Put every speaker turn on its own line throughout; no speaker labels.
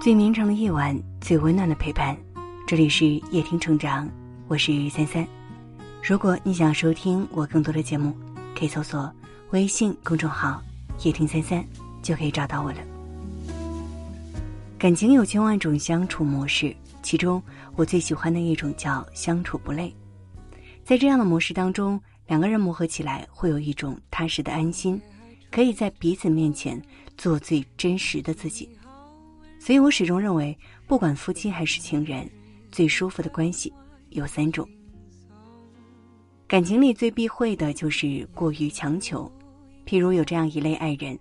最绵长的夜晚，最温暖的陪伴。这里是夜听成长，我是三三。如果你想收听我更多的节目，可以搜索微信公众号“夜听三三”，就可以找到我了。感情有千万种相处模式，其中我最喜欢的一种叫相处不累。在这样的模式当中，两个人磨合起来会有一种踏实的安心，可以在彼此面前做最真实的自己。所以我始终认为，不管夫妻还是情人，最舒服的关系有三种。感情里最避讳的就是过于强求，譬如有这样一类爱人，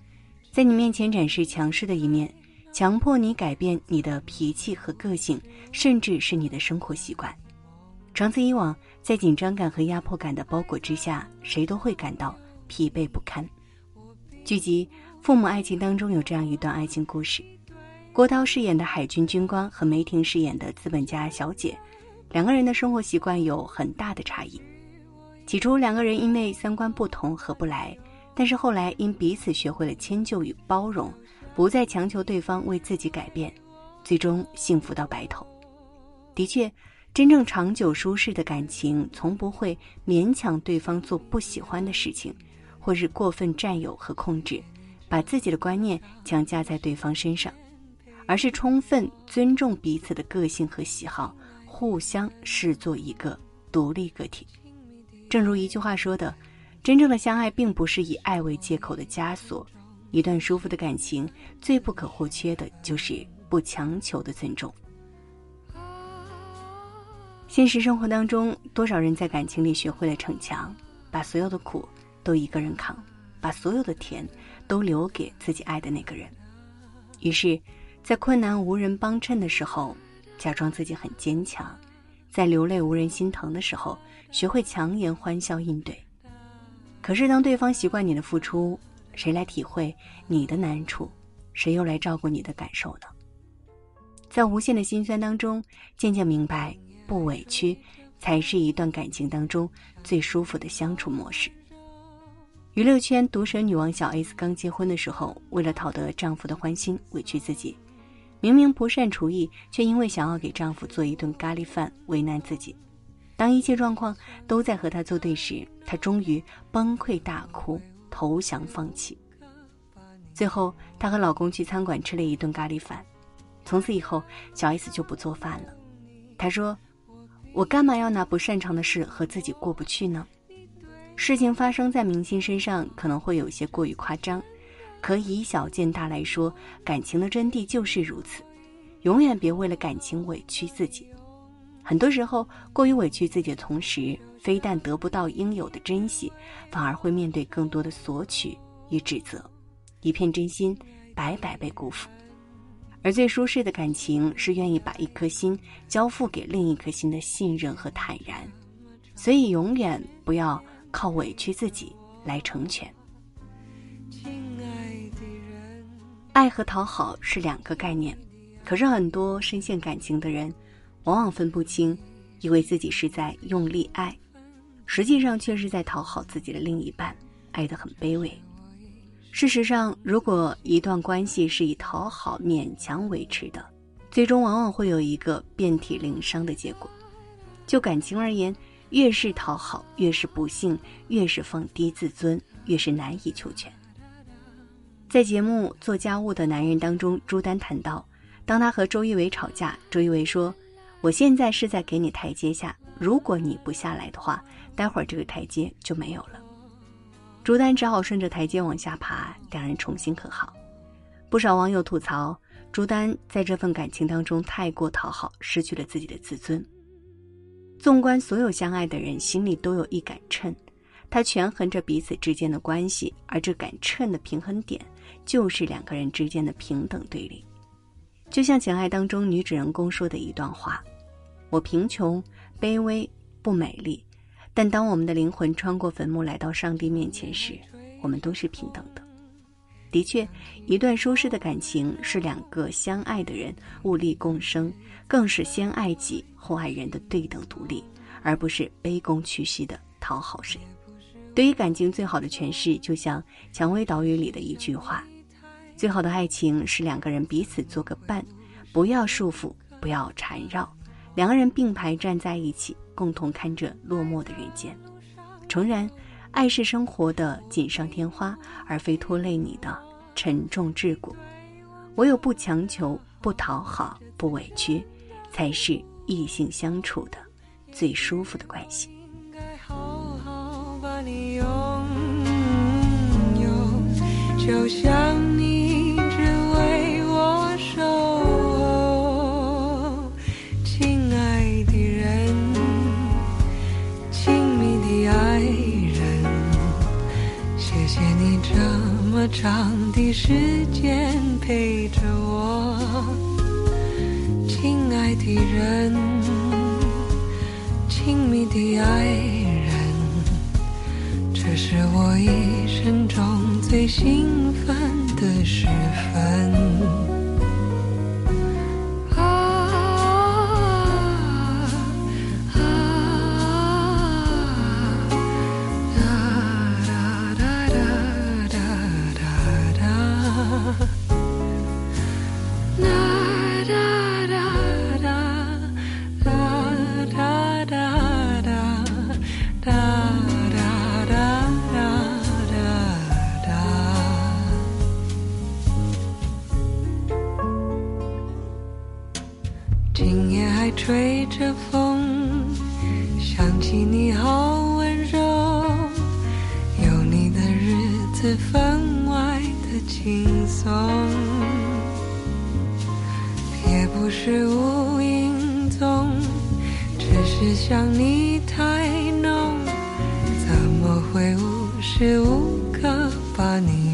在你面前展示强势的一面，强迫你改变你的脾气和个性，甚至是你的生活习惯。长此以往，在紧张感和压迫感的包裹之下，谁都会感到疲惫不堪。剧集《父母爱情》当中有这样一段爱情故事。郭涛饰演的海军军官和梅婷饰演的资本家小姐，两个人的生活习惯有很大的差异。起初，两个人因为三观不同合不来，但是后来因彼此学会了迁就与包容，不再强求对方为自己改变，最终幸福到白头。的确，真正长久舒适的感情，从不会勉强对方做不喜欢的事情，或是过分占有和控制，把自己的观念强加在对方身上。而是充分尊重彼此的个性和喜好，互相视作一个独立个体。正如一句话说的：“真正的相爱并不是以爱为借口的枷锁。”一段舒服的感情，最不可或缺的就是不强求的尊重。现实生活当中，多少人在感情里学会了逞强，把所有的苦都一个人扛，把所有的甜都留给自己爱的那个人，于是。在困难无人帮衬的时候，假装自己很坚强；在流泪无人心疼的时候，学会强颜欢笑应对。可是，当对方习惯你的付出，谁来体会你的难处？谁又来照顾你的感受呢？在无限的心酸当中，渐渐明白，不委屈，才是一段感情当中最舒服的相处模式。娱乐圈毒舌女王小 S 刚结婚的时候，为了讨得丈夫的欢心，委屈自己。明明不善厨艺，却因为想要给丈夫做一顿咖喱饭为难自己。当一切状况都在和她作对时，她终于崩溃大哭，投降放弃。最后，她和老公去餐馆吃了一顿咖喱饭。从此以后，小 S 就不做饭了。她说：“我干嘛要拿不擅长的事和自己过不去呢？”事情发生在明星身上，可能会有些过于夸张。可以小见大来说，感情的真谛就是如此。永远别为了感情委屈自己。很多时候，过于委屈自己的同时，非但得不到应有的珍惜，反而会面对更多的索取与指责，一片真心白白被辜负。而最舒适的感情，是愿意把一颗心交付给另一颗心的信任和坦然。所以，永远不要靠委屈自己来成全。爱和讨好是两个概念，可是很多深陷感情的人，往往分不清，以为自己是在用力爱，实际上却是在讨好自己的另一半，爱得很卑微。事实上，如果一段关系是以讨好勉强维持的，最终往往会有一个遍体鳞伤的结果。就感情而言，越是讨好，越是不幸，越是放低自尊，越是难以求全。在节目《做家务的男人》当中，朱丹谈到，当他和周一围吵架，周一围说：“我现在是在给你台阶下，如果你不下来的话，待会儿这个台阶就没有了。”朱丹只好顺着台阶往下爬，两人重新和好。不少网友吐槽，朱丹在这份感情当中太过讨好，失去了自己的自尊。纵观所有相爱的人，心里都有一杆秤。他权衡着彼此之间的关系，而这杆秤的平衡点，就是两个人之间的平等对立。就像《简爱》当中女主人公说的一段话：“我贫穷、卑微、不美丽，但当我们的灵魂穿过坟墓来到上帝面前时，我们都是平等的。”的确，一段舒适的感情是两个相爱的人互利共生，更是先爱己后爱人的对等独立，而不是卑躬屈膝的讨好谁。对于感情最好的诠释，就像《蔷薇岛屿》里的一句话：“最好的爱情是两个人彼此做个伴，不要束缚，不要缠绕，两个人并排站在一起，共同看着落寞的人间。诚然，爱是生活的锦上添花，而非拖累你的沉重桎梏。唯有不强求、不讨好、不委屈，才是异性相处的最舒服的关系。
就像你只为我守候，亲爱的人，亲密的爱人，谢谢你这么长的时间陪着我，亲爱的人，亲密的爱人，这是我一生中最幸。分外的轻松，也不是无影踪，只是想你太浓，怎么会无时无刻把你？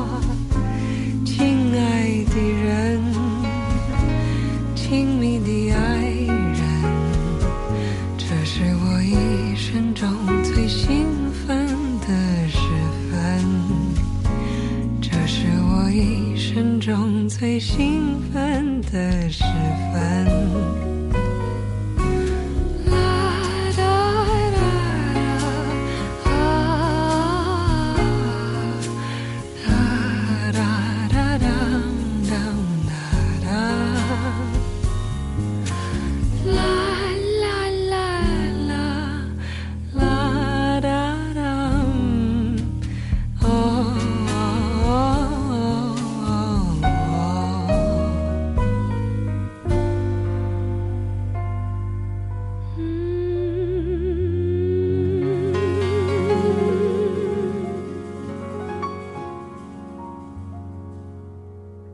最